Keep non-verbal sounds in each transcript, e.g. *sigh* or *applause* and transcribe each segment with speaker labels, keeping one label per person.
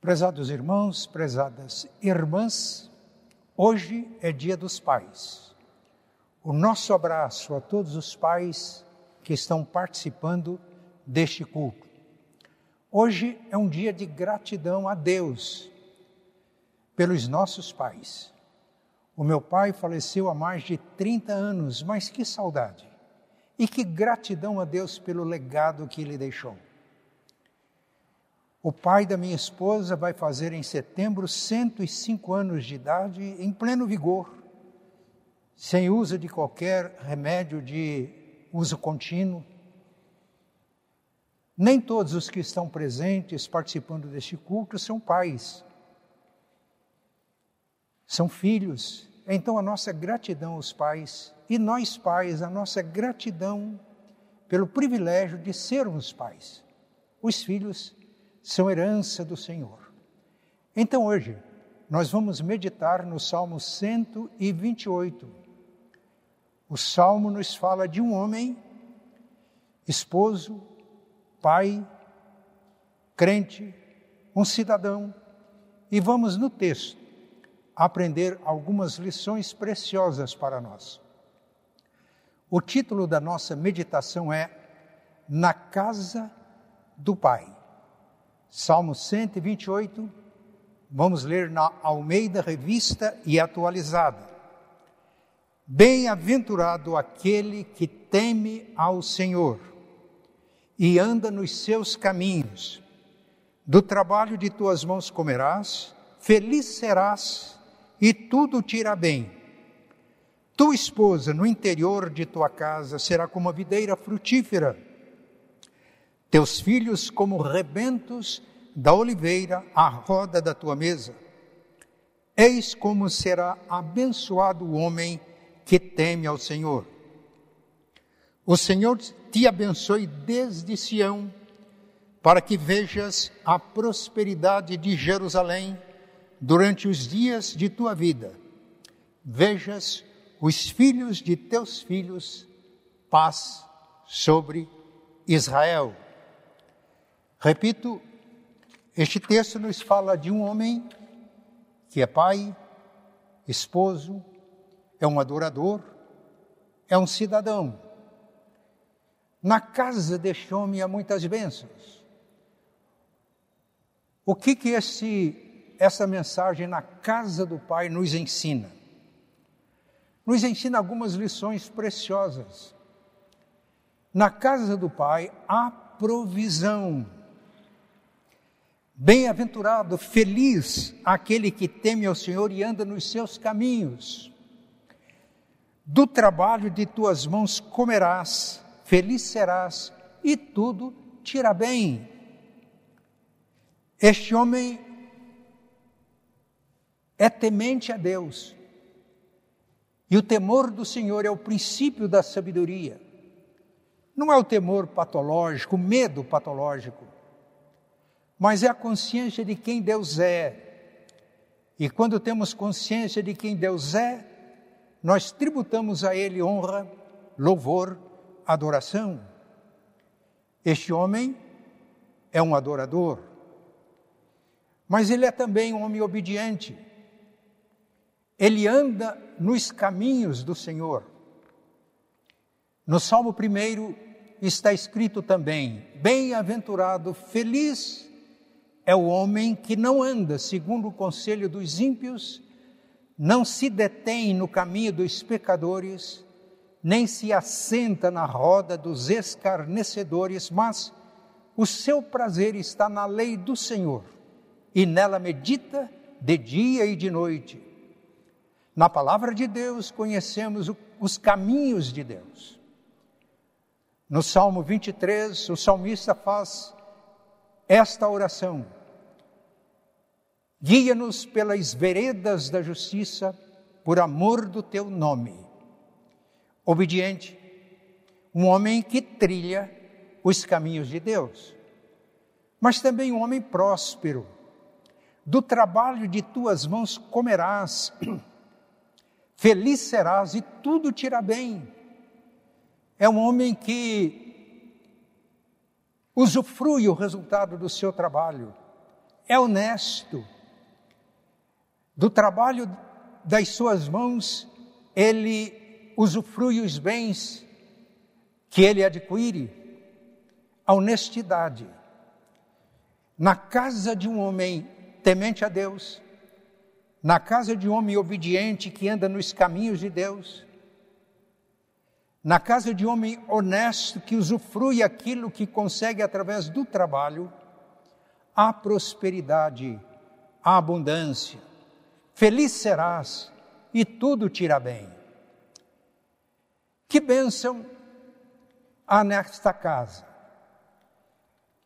Speaker 1: Prezados irmãos, prezadas irmãs, hoje é Dia dos Pais. O nosso abraço a todos os pais que estão participando deste culto. Hoje é um dia de gratidão a Deus pelos nossos pais. O meu pai faleceu há mais de 30 anos, mas que saudade! E que gratidão a Deus pelo legado que ele deixou. O pai da minha esposa vai fazer em setembro 105 anos de idade, em pleno vigor, sem uso de qualquer remédio de uso contínuo. Nem todos os que estão presentes participando deste culto são pais, são filhos, então, a nossa gratidão aos pais e nós, pais, a nossa gratidão pelo privilégio de sermos pais. Os filhos são herança do Senhor. Então, hoje, nós vamos meditar no Salmo 128. O salmo nos fala de um homem, esposo, pai, crente, um cidadão. E vamos no texto aprender algumas lições preciosas para nós. O título da nossa meditação é Na Casa do Pai. Salmo 128, vamos ler na Almeida Revista e Atualizada. Bem-aventurado aquele que teme ao Senhor e anda nos seus caminhos. Do trabalho de tuas mãos comerás, feliz serás e tudo te irá bem. Tua esposa no interior de tua casa será como a videira frutífera, teus filhos como rebentos da oliveira à roda da tua mesa. Eis como será abençoado o homem que teme ao Senhor. O Senhor te abençoe desde Sião, para que vejas a prosperidade de Jerusalém durante os dias de tua vida, vejas os filhos de teus filhos, paz sobre Israel. Repito, este texto nos fala de um homem que é pai, esposo, é um adorador, é um cidadão. Na casa deste homem há muitas bênçãos. O que que esse essa mensagem na casa do Pai nos ensina? Nos ensina algumas lições preciosas. Na casa do Pai há provisão. Bem-aventurado, feliz aquele que teme ao Senhor e anda nos seus caminhos. Do trabalho de tuas mãos comerás, feliz serás e tudo te irá bem. Este homem é temente a Deus. E o temor do Senhor é o princípio da sabedoria. Não é o temor patológico, o medo patológico, mas é a consciência de quem Deus é. E quando temos consciência de quem Deus é, nós tributamos a Ele honra, louvor, adoração. Este homem é um adorador, mas ele é também um homem obediente ele anda nos caminhos do Senhor. No Salmo 1 está escrito também: Bem-aventurado, feliz é o homem que não anda segundo o conselho dos ímpios, não se detém no caminho dos pecadores, nem se assenta na roda dos escarnecedores, mas o seu prazer está na lei do Senhor, e nela medita de dia e de noite. Na palavra de Deus conhecemos os caminhos de Deus. No Salmo 23, o salmista faz esta oração: Guia-nos pelas veredas da justiça, por amor do teu nome. Obediente, um homem que trilha os caminhos de Deus, mas também um homem próspero. Do trabalho de tuas mãos comerás *clears throat* Feliz serás e tudo te irá bem. É um homem que usufrui o resultado do seu trabalho. é honesto. Do trabalho das suas mãos, ele usufrui os bens que ele adquire. A honestidade. Na casa de um homem temente a Deus, na casa de um homem obediente que anda nos caminhos de Deus, na casa de um homem honesto que usufrui aquilo que consegue através do trabalho, há prosperidade, há abundância. Feliz serás e tudo te irá bem. Que bênção há nesta casa.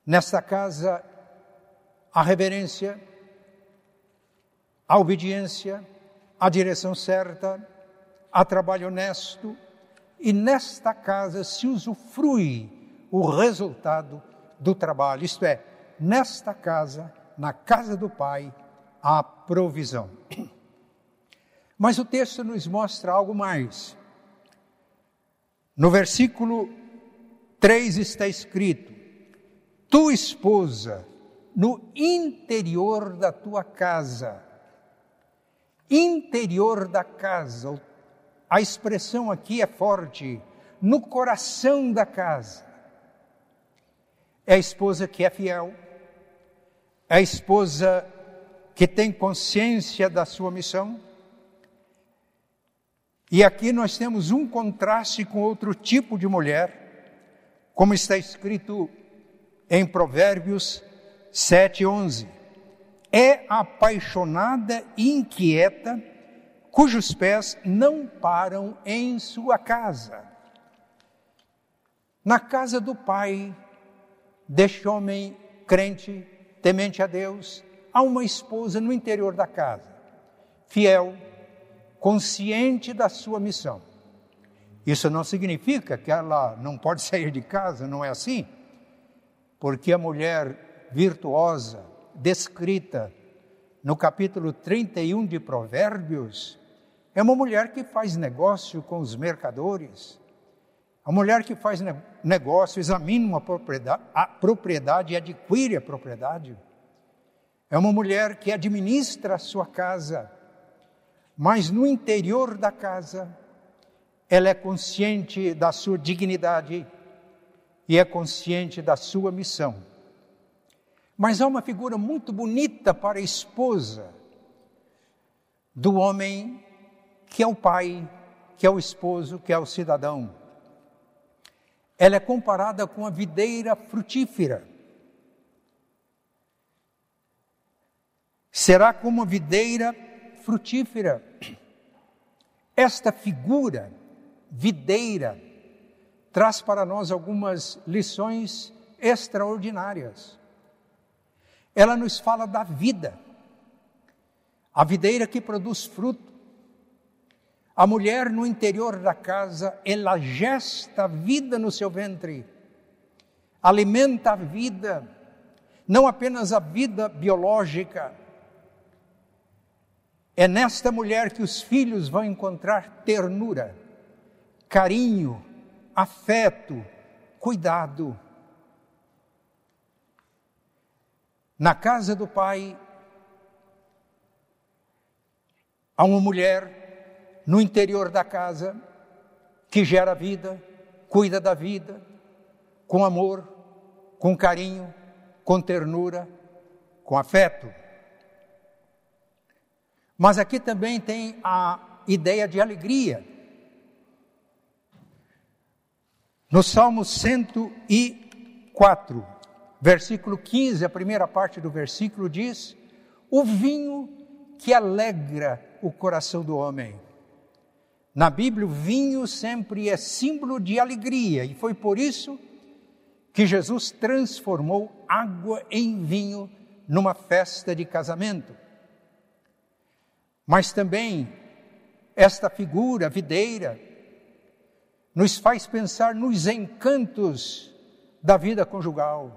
Speaker 1: Nesta casa, a reverência, a obediência, a direção certa, a trabalho honesto, e nesta casa se usufrui o resultado do trabalho, isto é, nesta casa, na casa do Pai, há provisão. Mas o texto nos mostra algo mais. No versículo 3 está escrito: Tu, esposa, no interior da tua casa, interior da casa, a expressão aqui é forte, no coração da casa. É a esposa que é fiel, é a esposa que tem consciência da sua missão. E aqui nós temos um contraste com outro tipo de mulher, como está escrito em Provérbios 7:11. É apaixonada e inquieta cujos pés não param em sua casa. Na casa do Pai, deste homem crente, temente a Deus, há uma esposa no interior da casa, fiel, consciente da sua missão. Isso não significa que ela não pode *laughs* sair de casa, não é assim? Porque a mulher virtuosa, descrita no capítulo 31 de Provérbios, é uma mulher que faz negócio com os mercadores. A mulher que faz negócio, examina uma propriedade, a propriedade e adquire a propriedade. É uma mulher que administra a sua casa, mas no interior da casa, ela é consciente da sua dignidade e é consciente da sua missão. Mas há uma figura muito bonita para a esposa do homem que é o pai, que é o esposo, que é o cidadão. Ela é comparada com a videira frutífera. Será como videira frutífera. Esta figura, videira, traz para nós algumas lições extraordinárias. Ela nos fala da vida. A videira que produz fruto, a mulher no interior da casa, ela gesta a vida no seu ventre, alimenta a vida, não apenas a vida biológica. É nesta mulher que os filhos vão encontrar ternura, carinho, afeto, cuidado. Na casa do pai, há uma mulher no interior da casa, que gera vida, cuida da vida, com amor, com carinho, com ternura, com afeto. Mas aqui também tem a ideia de alegria. No Salmo 104, versículo 15, a primeira parte do versículo diz: O vinho que alegra o coração do homem. Na Bíblia, o vinho sempre é símbolo de alegria, e foi por isso que Jesus transformou água em vinho numa festa de casamento. Mas também, esta figura videira nos faz pensar nos encantos da vida conjugal.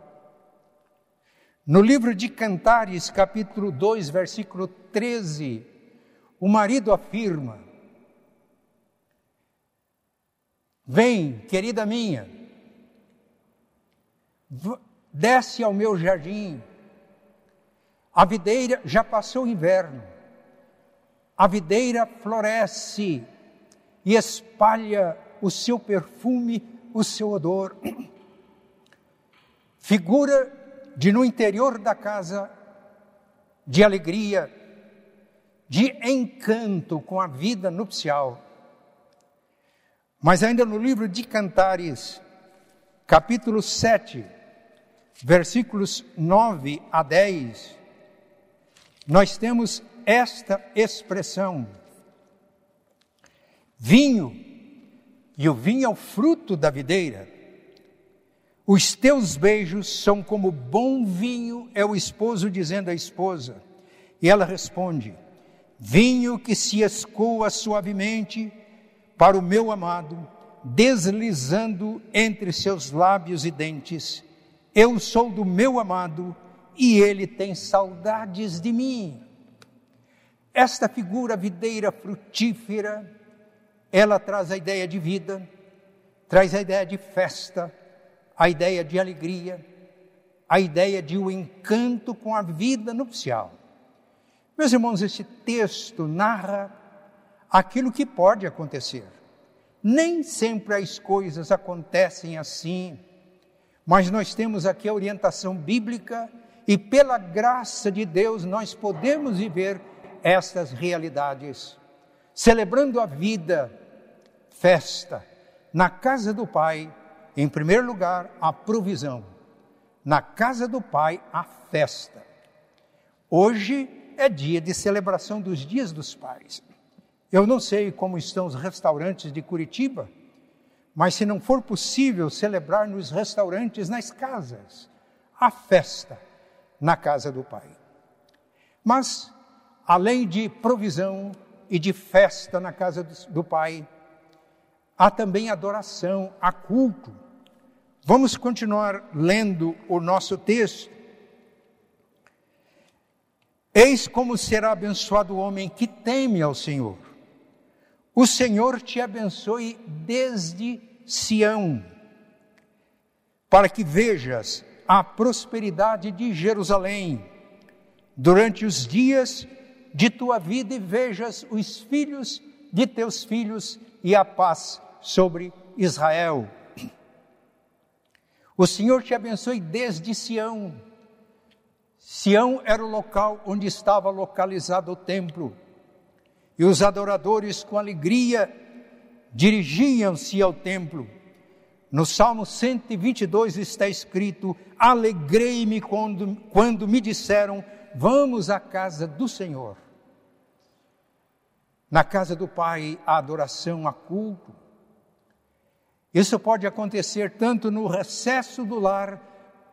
Speaker 1: No livro de Cantares, capítulo 2, versículo 13, o marido afirma: Vem, querida minha, desce ao meu jardim, A videira já passou o inverno. A videira floresce e espalha o seu perfume, o seu odor. *clears throat* Figura de no interior da casa de alegria, de encanto com a vida nupcial. Mas ainda no livro de Cantares, capítulo 7, versículos 9 a 10, nós temos esta expressão: vinho, e o vinho é o fruto da videira. Os teus beijos são como bom vinho, é o esposo dizendo à esposa. E ela responde: vinho que se escoa suavemente para o meu amado, deslizando entre seus lábios e dentes. Eu sou do meu amado e ele tem saudades de mim. Esta figura videira frutífera, ela traz a ideia de vida, traz a ideia de festa, a ideia de alegria, a ideia de um encanto com a vida nupcial. Meus irmãos, esse texto narra aquilo que pode acontecer. Nem sempre as coisas acontecem assim, mas nós temos aqui a orientação bíblica e pela graça de Deus nós podemos viver estas realidades, celebrando a vida, festa, na casa do Pai, em primeiro lugar, a provisão, na casa do Pai, a festa. Hoje é dia de celebração dos dias dos pais. Eu não sei como estão os restaurantes de Curitiba, mas se não for possível celebrar nos restaurantes, nas casas, a festa na casa do Pai. Mas, além de provisão e de festa na casa do Pai, há também adoração, há culto. Vamos continuar lendo o nosso texto. Eis como será abençoado o homem que teme ao Senhor. O Senhor te abençoe desde Sião, para que vejas a prosperidade de Jerusalém durante os dias de tua vida e vejas os filhos de teus filhos e a paz sobre Israel. O Senhor te abençoe desde Sião. Sião era o local onde estava localizado o templo e os adoradores, com alegria, dirigiam-se ao templo. No Salmo 122 está escrito: Alegrei-me quando, quando me disseram, vamos à casa do Senhor. Na casa do Pai, a adoração, a culto. Isso pode acontecer tanto no recesso do lar,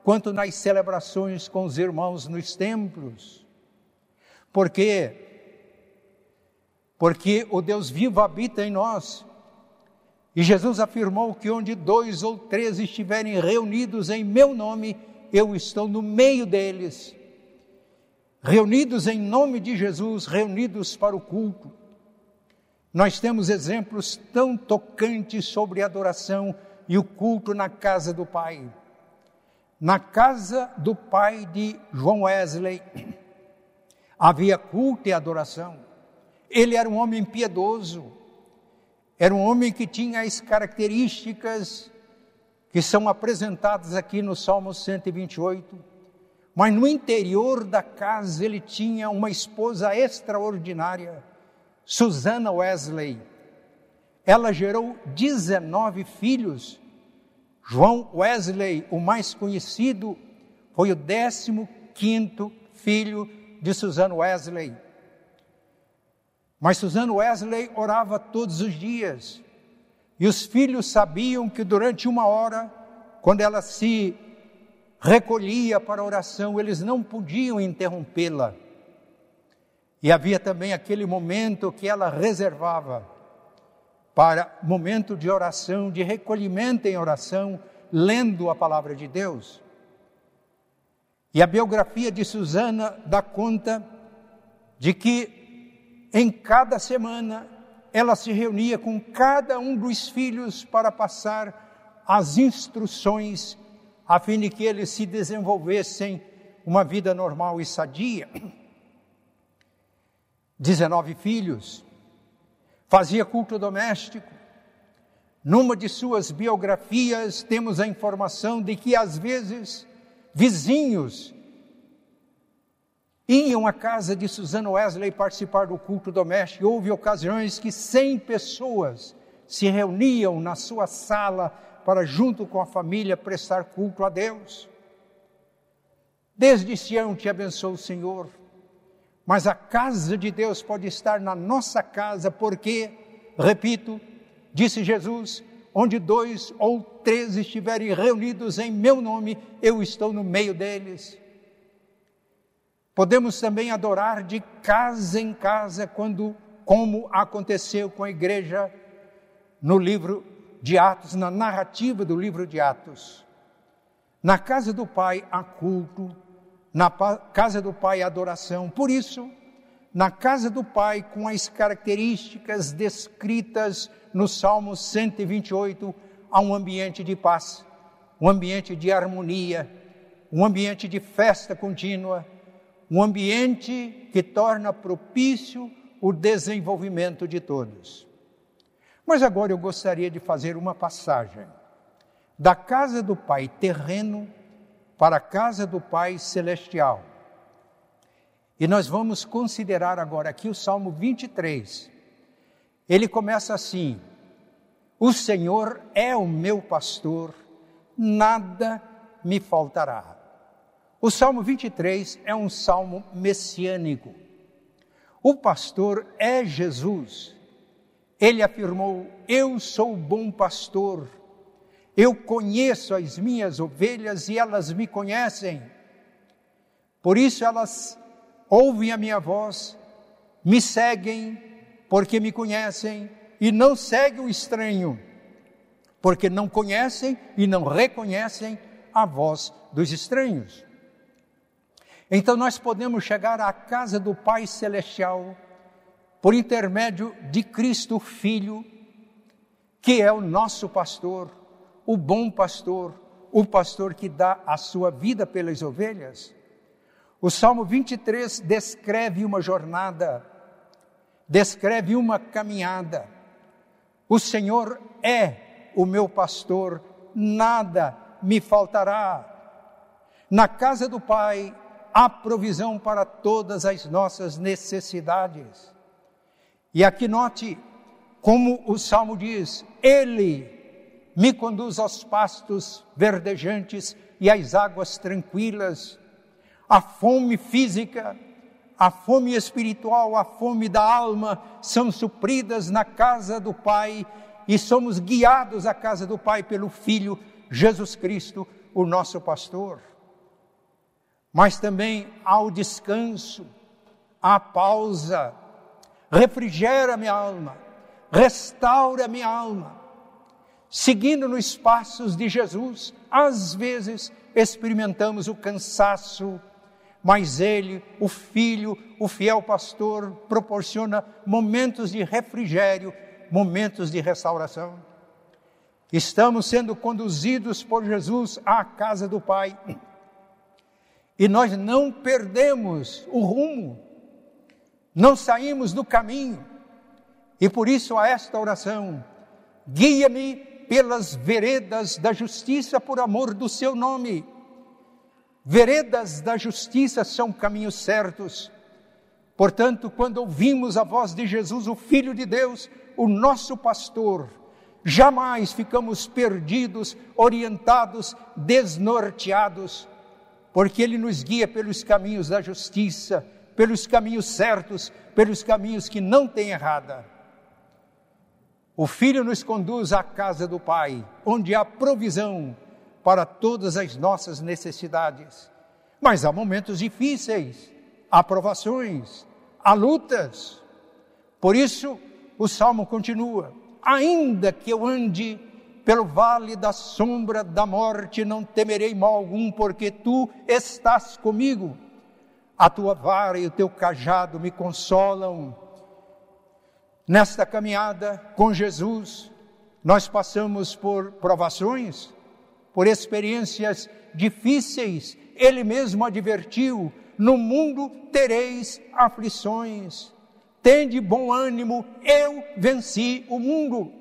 Speaker 1: quanto nas celebrações com os irmãos nos templos. Porque porque o Deus vivo habita em nós. E Jesus afirmou que onde dois ou três estiverem reunidos em meu nome, eu estou no meio deles. Reunidos em nome de Jesus, reunidos para o culto. Nós temos exemplos tão tocantes sobre a adoração e o culto na casa do Pai. Na casa do pai de João Wesley, *clears throat* havia culto e adoração. Ele era um homem piedoso, era um homem que tinha as características que são apresentadas aqui no Salmo 128, mas no interior da casa ele tinha uma esposa extraordinária, Susana Wesley. Ela gerou 19 filhos. João Wesley, o mais conhecido, foi o 15 quinto filho de Susana Wesley. Mas Suzano Wesley orava todos os dias. E os filhos sabiam que durante uma hora, quando ela se recolhia para a oração, eles não podiam interrompê-la. E havia também aquele momento que ela reservava para momento de oração, de recolhimento em oração, lendo a palavra de Deus. E a biografia de Susana dá conta de que em cada semana, ela se reunia com cada um dos filhos para passar as instruções, a fim de que eles se desenvolvessem uma vida normal e sadia. 19 filhos, fazia culto doméstico. Numa de suas biografias, temos a informação de que, às vezes, vizinhos iam à casa de Susana Wesley participar do culto doméstico. Houve ocasiões que 100 pessoas se reuniam na sua sala para, junto com a família, prestar culto a Deus. Desde Sião te abençoe o Senhor, mas a casa de Deus pode estar na nossa casa, porque, repito, disse Jesus, onde dois ou três estiverem reunidos em meu nome, eu estou no meio deles. Podemos também adorar de casa em casa, quando, como aconteceu com a igreja no livro de Atos, na narrativa do livro de Atos. Na casa do Pai há culto, na casa do Pai adoração. Por isso, na casa do Pai, com as características descritas no Salmo 128, há um ambiente de paz, um ambiente de harmonia, um ambiente de festa contínua, um ambiente que torna propício o desenvolvimento de todos. Mas agora eu gostaria de fazer uma passagem da casa do Pai terreno para a casa do Pai celestial. E nós vamos considerar agora aqui o Salmo 23. Ele começa assim: O Senhor é o meu pastor, nada me faltará. O Salmo 23 é um salmo messiânico. O pastor é Jesus. Ele afirmou: Eu sou o bom pastor, eu conheço as minhas ovelhas e elas me conhecem. Por isso elas ouvem a minha voz, me seguem, porque me conhecem, e não seguem o estranho, porque não conhecem e não reconhecem a voz dos estranhos. Então nós podemos chegar à casa do Pai Celestial por intermédio de Cristo Filho, que é o nosso pastor, o bom pastor, o pastor que dá a sua vida pelas ovelhas. O Salmo 23 descreve uma jornada, descreve uma caminhada. O Senhor é o meu pastor, nada me faltará. Na casa do Pai há provisão para todas as nossas necessidades. E aqui note como o salmo diz: Ele me conduz aos pastos verdejantes e às águas tranquilas. A fome física, a fome espiritual, a fome da alma são supridas na casa do Pai e somos guiados à casa do Pai pelo Filho Jesus Cristo, o nosso pastor. Mas também há o descanso, a pausa, refrigera minha alma, restaura minha alma. Seguindo nos passos de Jesus, às vezes experimentamos o cansaço, mas Ele, o Filho, o fiel pastor, proporciona momentos de refrigério, momentos de restauração. Estamos sendo conduzidos por Jesus à casa do Pai e nós não perdemos o rumo não saímos do caminho. E por isso a esta oração, guia-me pelas veredas da justiça por amor do seu nome. Veredas da justiça são caminhos certos. Portanto, quando ouvimos a voz de Jesus, o Filho de Deus, o nosso pastor, jamais ficamos perdidos, orientados, desnorteados, porque Ele nos guia pelos caminhos da justiça, pelos caminhos certos, pelos caminhos que não têm errada. O Filho nos conduz à casa do Pai, onde há provisão para todas as nossas necessidades. Mas há momentos difíceis, há provações, há lutas. Por isso, o salmo continua: Ainda que eu ande pelo vale da sombra da morte, não temerei mal algum, porque tu estás comigo a tua vara e o teu cajado me consolam. Nesta caminhada com Jesus, nós passamos por provações, por experiências difíceis, ele mesmo advertiu: no mundo tereis aflições. Tende bom ânimo, eu venci o mundo.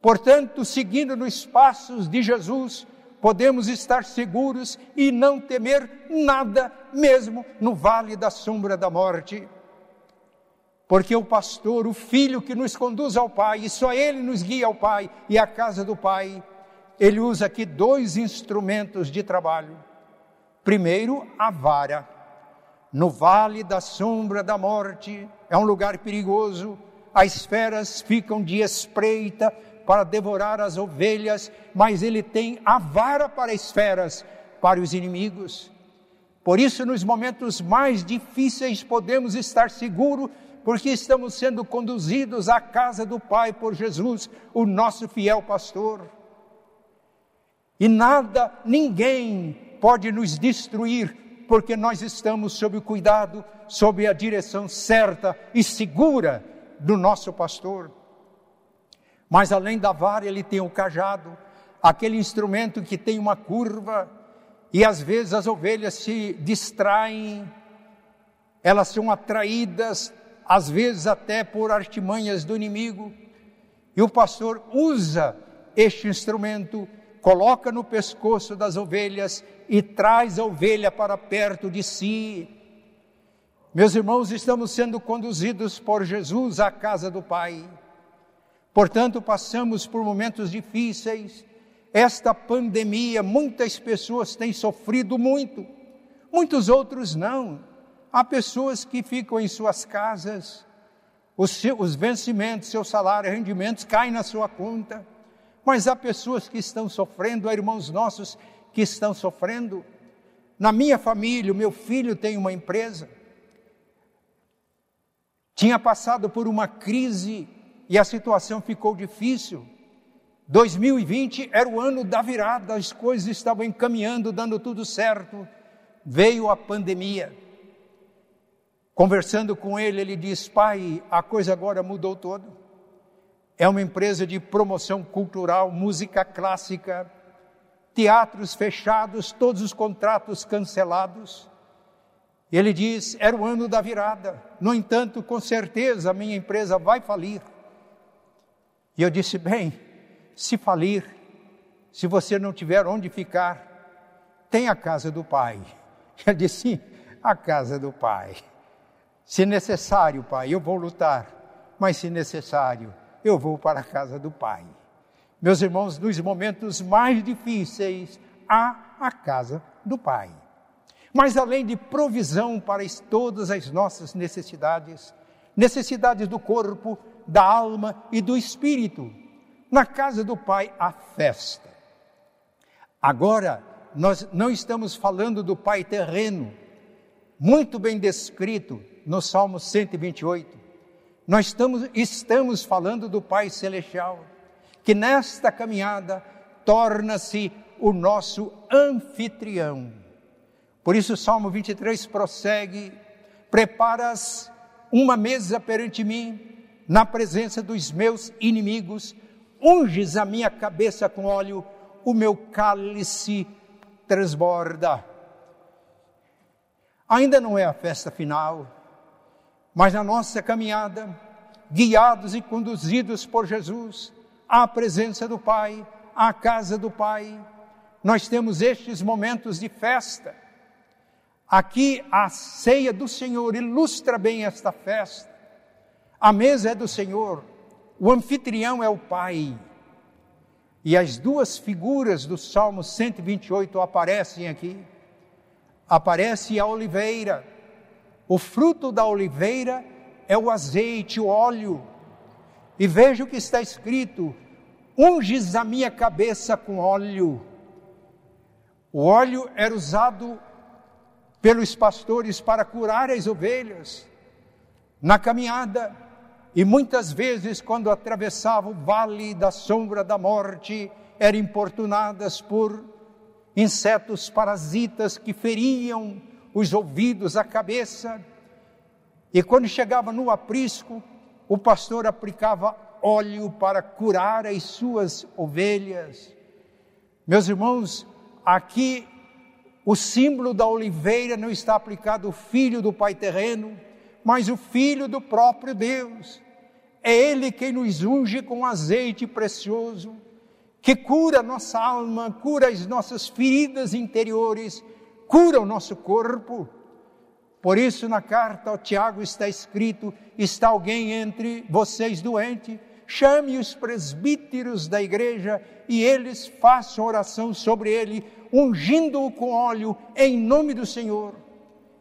Speaker 1: Portanto, seguindo nos passos de Jesus, podemos estar seguros e não temer nada, mesmo no vale da sombra da morte. Porque o pastor, o filho que nos conduz ao Pai, e só ele nos guia ao Pai e à casa do Pai, ele usa aqui dois instrumentos de trabalho. Primeiro, a vara. No vale da sombra da morte, é um lugar perigoso, as feras ficam de espreita para devorar as ovelhas, mas ele tem a vara para as feras, para os inimigos. Por isso, nos momentos mais difíceis, podemos estar seguros, porque estamos sendo conduzidos à casa do Pai por Jesus, o nosso fiel pastor. E nada, ninguém pode nos destruir, porque nós estamos sob o cuidado, sob a direção certa e segura do nosso pastor. Mas além da vara, ele tem o cajado, aquele instrumento que tem uma curva, e às vezes as ovelhas se distraem, elas são atraídas, às vezes até por artimanhas do inimigo, e o pastor usa este instrumento coloca no pescoço das ovelhas e traz a ovelha para perto de si. Meus irmãos, estamos sendo conduzidos por Jesus à casa do Pai. Portanto, passamos por momentos difíceis. Esta pandemia, muitas pessoas têm sofrido muito, muitos outros não. Há pessoas que ficam em suas casas, os, seus, os vencimentos, seu salário, rendimentos caem na sua conta mas há pessoas que estão sofrendo, há irmãos nossos que estão sofrendo. Na minha família, o meu filho tem uma empresa. Tinha passado por uma crise e a situação ficou difícil. 2020 era o ano da virada, as coisas estavam encaminhando, dando tudo certo. Veio a pandemia. Conversando com ele, ele diz: Pai, a coisa agora mudou toda é uma empresa de promoção cultural, música clássica, teatros fechados, todos os contratos cancelados. Ele diz: era o ano da virada. No entanto, com certeza a minha empresa vai falir. E eu disse: bem, se falir, se você não tiver onde ficar, tem a casa do pai. *laughs* Ele disse: sim, a casa do pai. Se necessário, pai, eu vou lutar, mas se necessário, eu vou para a casa do Pai. Meus irmãos, nos momentos mais difíceis, há a casa do Pai. Mas além de provisão para todas as nossas necessidades, necessidades do corpo, da alma e do espírito, na casa do Pai há festa. Agora, nós não estamos falando do Pai terreno, muito bem descrito no Salmo 128. Nós estamos, estamos falando do Pai Celestial, que nesta caminhada torna-se o nosso anfitrião. Por isso, o Salmo 23 prossegue: Preparas uma mesa perante mim, na presença dos meus inimigos, unges a minha cabeça com óleo, o meu cálice transborda. Ainda não é a festa final, mas na nossa caminhada, guiados e conduzidos por Jesus à presença do Pai, à casa do Pai, nós temos estes momentos de festa. Aqui a ceia do Senhor ilustra bem esta festa. A mesa é do Senhor, o anfitrião é o Pai. E as duas figuras do Salmo 128 aparecem aqui. Aparece a oliveira, o fruto da oliveira é o azeite, o óleo. E veja o que está escrito: unges a minha cabeça com óleo. O óleo era usado pelos pastores para curar as ovelhas na caminhada. E muitas vezes, quando atravessavam o vale da sombra da morte, eram importunadas por insetos parasitas que feriam os ouvidos, a cabeça. E quando chegava no aprisco, o pastor aplicava óleo para curar as suas ovelhas. Meus irmãos, aqui o símbolo da oliveira não está aplicado ao filho do Pai terreno, mas o filho do próprio Deus. É Ele quem nos unge com azeite precioso, que cura nossa alma, cura as nossas feridas interiores, cura o nosso corpo. Por isso, na carta ao Tiago está escrito: está alguém entre vocês doente? Chame os presbíteros da igreja e eles façam oração sobre ele, ungindo-o com óleo em nome do Senhor.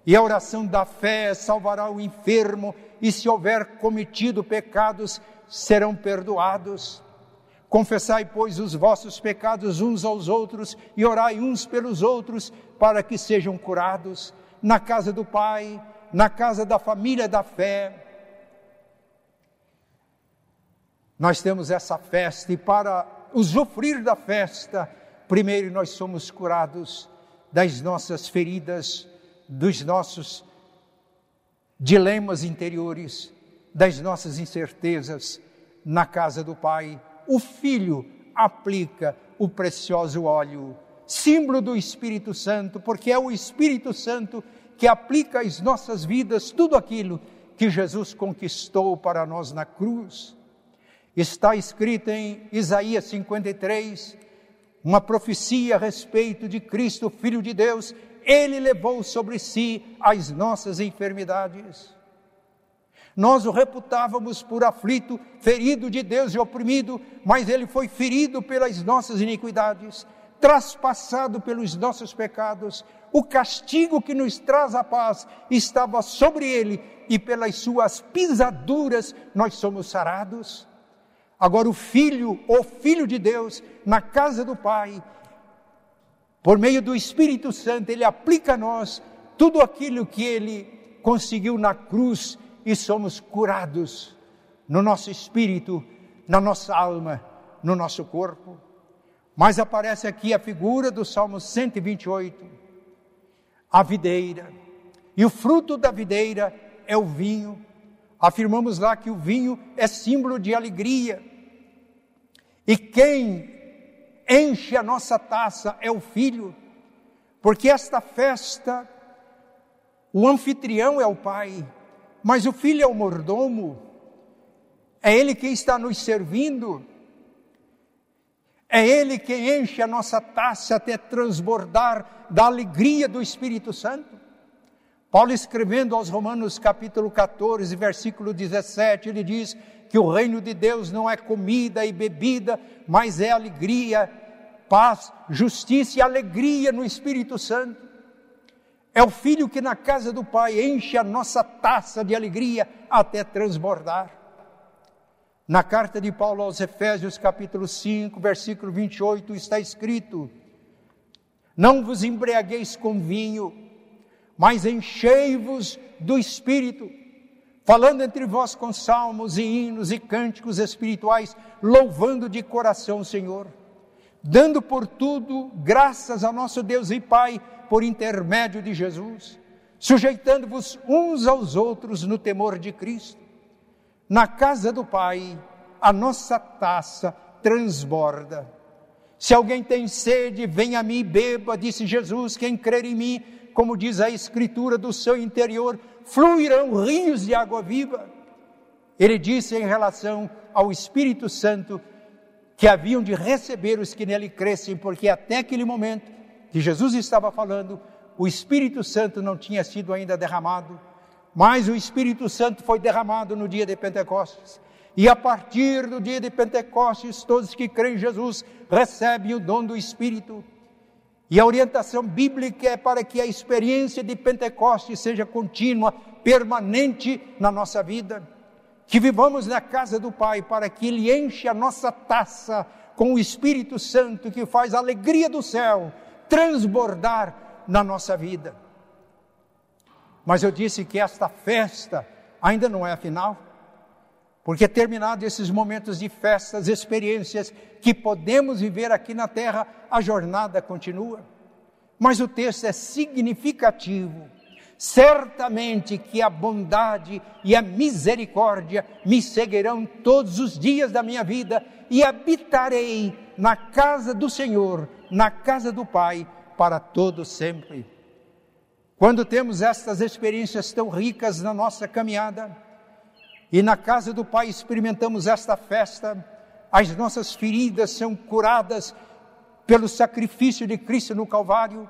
Speaker 1: E a oração da fé salvará o enfermo, e se houver cometido pecados, serão perdoados. Confessai, pois, os vossos pecados uns aos outros e orai uns pelos outros para que sejam curados. Na casa do Pai, na casa da família da fé. Nós temos essa festa e para usufruir da festa, primeiro nós somos curados das nossas feridas, dos nossos dilemas interiores, das nossas incertezas na casa do Pai. O Filho aplica o precioso óleo, símbolo do Espírito Santo, porque é o Espírito Santo que aplica às nossas vidas tudo aquilo que Jesus conquistou para nós na cruz. Está escrito em Isaías 53, uma profecia a respeito de Cristo, Filho de Deus, ele levou sobre si as nossas enfermidades. Nós o reputávamos por aflito, ferido de Deus e oprimido, mas ele foi ferido pelas nossas iniquidades, traspassado pelos nossos pecados. O castigo que nos traz a paz estava sobre ele, e pelas suas pisaduras nós somos sarados. Agora, o Filho, o Filho de Deus, na casa do Pai, por meio do Espírito Santo, Ele aplica a nós tudo aquilo que Ele conseguiu na cruz e somos curados no nosso espírito, na nossa alma, no nosso corpo. Mas aparece aqui a figura do Salmo 128, a videira. E o fruto da videira é o vinho. Afirmamos lá que o vinho é símbolo de alegria. E quem enche a nossa taça é o filho, porque esta festa, o anfitrião é o pai, mas o filho é o mordomo, é ele quem está nos servindo, é ele quem enche a nossa taça até transbordar da alegria do Espírito Santo. Paulo escrevendo aos Romanos capítulo 14, versículo 17, ele diz: que o reino de Deus não é comida e bebida, mas é alegria, paz, justiça e alegria no Espírito Santo. É o filho que na casa do Pai enche a nossa taça de alegria até transbordar. Na carta de Paulo aos Efésios, capítulo 5, versículo 28, está escrito: Não vos embriagueis com vinho, mas enchei-vos do Espírito falando entre vós com salmos e hinos e cânticos espirituais, louvando de coração o Senhor, dando por tudo graças ao nosso Deus e Pai por intermédio de Jesus, sujeitando-vos uns aos outros no temor de Cristo. Na casa do Pai, a nossa taça transborda. Se alguém tem sede, venha a mim e beba, disse Jesus, quem crer em mim, como diz a Escritura, do seu interior fluirão rios de água viva. Ele disse em relação ao Espírito Santo que haviam de receber os que nele crescem, porque até aquele momento que Jesus estava falando, o Espírito Santo não tinha sido ainda derramado, mas o Espírito Santo foi derramado no dia de Pentecostes. E a partir do dia de Pentecostes, todos que creem em Jesus recebem o dom do Espírito. E a orientação bíblica é para que a experiência de Pentecostes seja contínua, permanente na nossa vida. Que vivamos na casa do Pai para que Ele enche a nossa taça com o Espírito Santo que faz a alegria do céu transbordar na nossa vida. Mas eu disse que esta festa ainda não é a final. Porque terminados esses momentos de festas, experiências que podemos viver aqui na terra, a jornada continua. Mas o texto é significativo. Certamente que a bondade e a misericórdia me seguirão todos os dias da minha vida e habitarei na casa do Senhor, na casa do Pai, para todo sempre. Quando temos estas experiências tão ricas na nossa caminhada, e na casa do Pai experimentamos esta festa, as nossas feridas são curadas pelo sacrifício de Cristo no Calvário,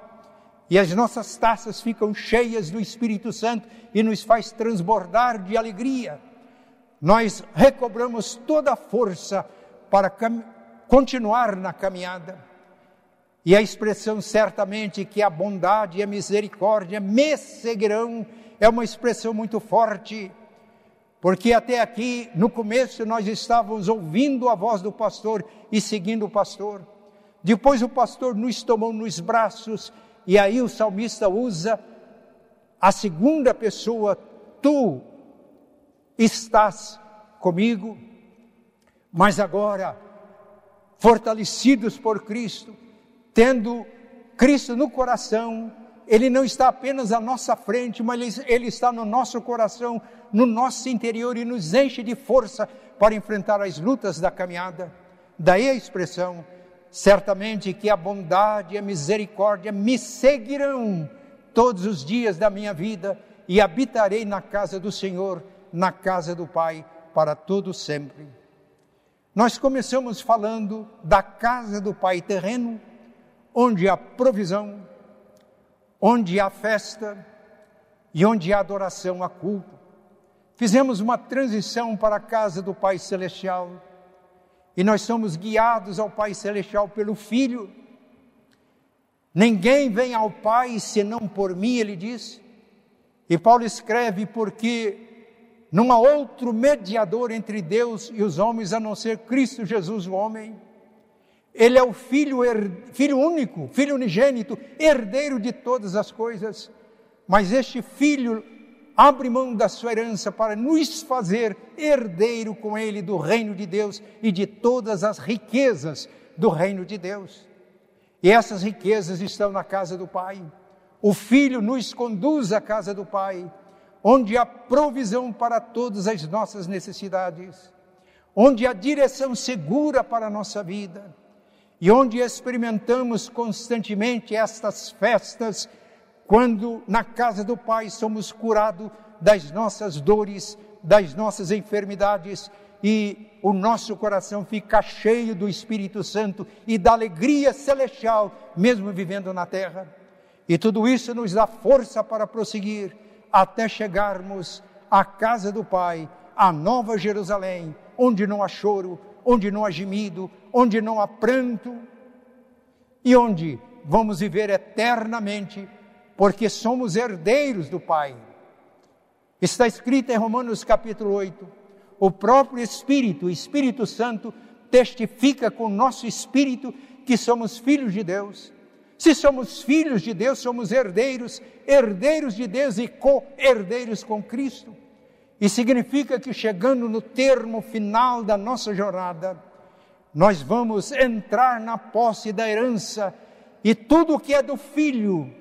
Speaker 1: e as nossas taças ficam cheias do Espírito Santo e nos faz transbordar de alegria. Nós recobramos toda a força para continuar na caminhada. E a expressão certamente que a bondade e a misericórdia me seguirão é uma expressão muito forte, porque até aqui, no começo, nós estávamos ouvindo a voz do pastor e seguindo o pastor. Depois o pastor nos tomou nos braços e aí o salmista usa a segunda pessoa, tu estás comigo, mas agora, fortalecidos por Cristo, tendo Cristo no coração, Ele não está apenas à nossa frente, mas Ele está no nosso coração, no nosso interior e nos enche de força para enfrentar as lutas da caminhada. Daí a expressão, certamente que a bondade e a misericórdia me seguirão todos os dias da minha vida e habitarei na casa do Senhor, na casa do Pai, para todo sempre. Nós começamos falando da casa do Pai terreno, onde há provisão, onde há festa e onde há adoração a culto. Fizemos uma transição para a casa do Pai celestial e nós somos guiados ao Pai Celestial pelo Filho. Ninguém vem ao Pai senão por mim, ele diz. E Paulo escreve porque não há outro mediador entre Deus e os homens a não ser Cristo Jesus, o homem. Ele é o filho, filho único, filho unigênito, herdeiro de todas as coisas. Mas este filho abre mão da sua herança para nos fazer herdeiro com ele do reino de Deus e de todas as riquezas do reino de Deus. E essas riquezas estão na casa do Pai. O Filho nos conduz à casa do Pai, onde há provisão para todas as nossas necessidades, onde há direção segura para a nossa vida e onde experimentamos constantemente estas festas quando na casa do Pai somos curados das nossas dores, das nossas enfermidades e o nosso coração fica cheio do Espírito Santo e da alegria celestial, mesmo vivendo na terra. E tudo isso nos dá força para prosseguir até chegarmos à casa do Pai, à Nova Jerusalém, onde não há choro, onde não há gemido, onde não há pranto e onde vamos viver eternamente porque somos herdeiros do Pai. Está escrito em Romanos capítulo 8: o próprio Espírito, o Espírito Santo, testifica com o nosso espírito que somos filhos de Deus. Se somos filhos de Deus, somos herdeiros, herdeiros de Deus e co-herdeiros com Cristo. E significa que chegando no termo final da nossa jornada, nós vamos entrar na posse da herança e tudo o que é do filho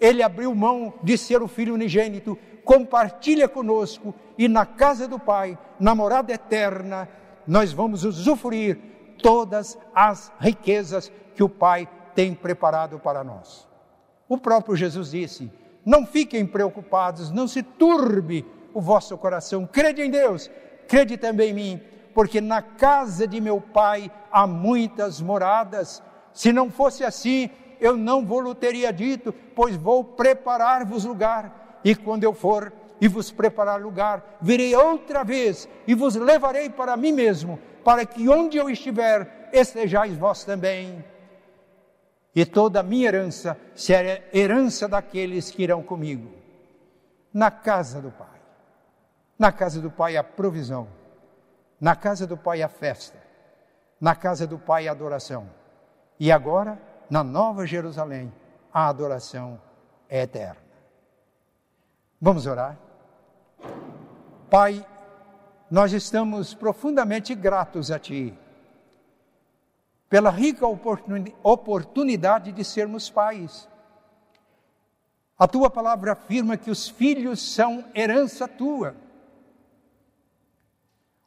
Speaker 1: ele abriu mão de ser o Filho unigênito, compartilha conosco e na casa do Pai, na morada eterna, nós vamos usufruir todas as riquezas que o Pai tem preparado para nós. O próprio Jesus disse: Não fiquem preocupados, não se turbe o vosso coração, crede em Deus, crede também em mim, porque na casa de meu Pai há muitas moradas. Se não fosse assim, eu não vou teria dito, pois vou preparar-vos lugar, e quando eu for e vos preparar lugar, virei outra vez e vos levarei para mim mesmo, para que onde eu estiver, estejais vós também. E toda a minha herança será herança daqueles que irão comigo. Na casa do Pai. Na casa do Pai a provisão. Na casa do Pai a festa. Na casa do Pai a adoração. E agora na Nova Jerusalém, a adoração é eterna. Vamos orar? Pai, nós estamos profundamente gratos a Ti pela rica oportunidade de sermos pais. A tua palavra afirma que os filhos são herança tua.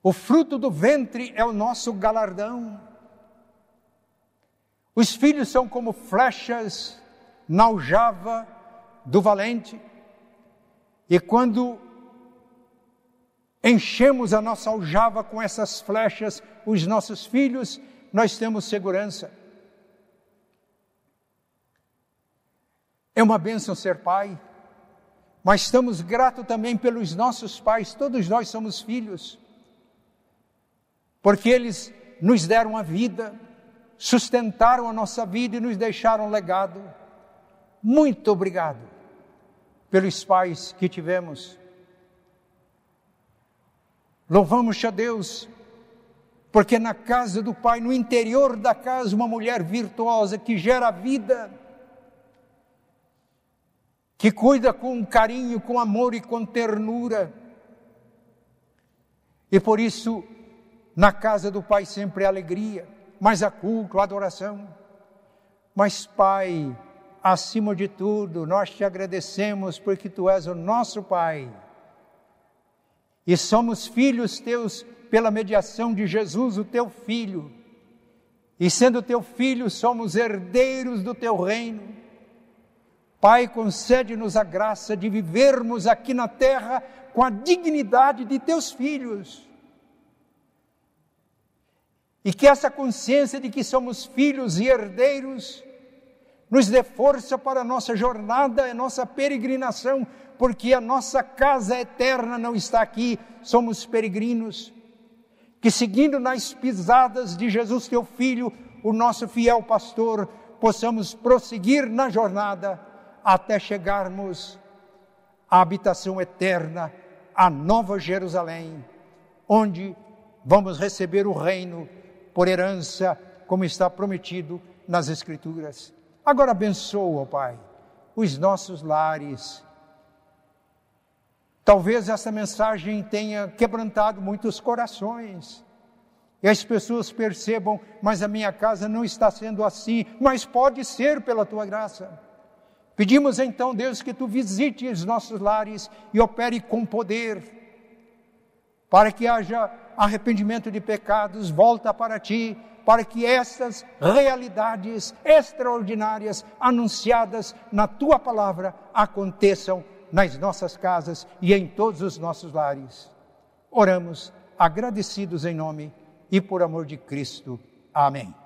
Speaker 1: O fruto do ventre é o nosso galardão. Os filhos são como flechas na aljava do valente. E quando enchemos a nossa aljava com essas flechas, os nossos filhos, nós temos segurança. É uma bênção ser pai, mas estamos gratos também pelos nossos pais, todos nós somos filhos, porque eles nos deram a vida, sustentaram a nossa vida e nos deixaram legado. Muito obrigado pelos pais que tivemos. Louvamos a Deus, porque na casa do Pai, no interior da casa, uma mulher virtuosa que gera vida, que cuida com carinho, com amor e com ternura. E por isso, na casa do Pai sempre há alegria, mas há culto, há adoração. Mas, Pai, acima de tudo, nós te agradecemos porque tu és o nosso Pai. E somos filhos teus pela mediação de Jesus, o teu filho. E sendo teu filho, somos herdeiros do teu reino. Pai, concede-nos a graça de vivermos aqui na terra com a dignidade de teus filhos. E que essa consciência de que somos filhos e herdeiros nos dê força para a nossa jornada, a nossa peregrinação, porque a nossa casa eterna não está aqui, somos peregrinos. Que seguindo nas pisadas de Jesus, teu filho, o nosso fiel pastor, possamos prosseguir na jornada até chegarmos à habitação eterna, à Nova Jerusalém, onde vamos receber o reino por herança, como está prometido nas Escrituras. Agora abençoa, Pai, os nossos lares. Talvez essa mensagem tenha quebrantado muitos corações. E as pessoas percebam, mas a minha casa não está sendo assim, mas pode ser pela tua graça. Pedimos então, Deus, que tu visite os nossos lares e opere com poder, para que haja arrependimento de pecados, volta para ti, para que essas realidades extraordinárias anunciadas na tua palavra aconteçam nas nossas casas e em todos os nossos lares. Oramos agradecidos em nome e por amor de Cristo. Amém.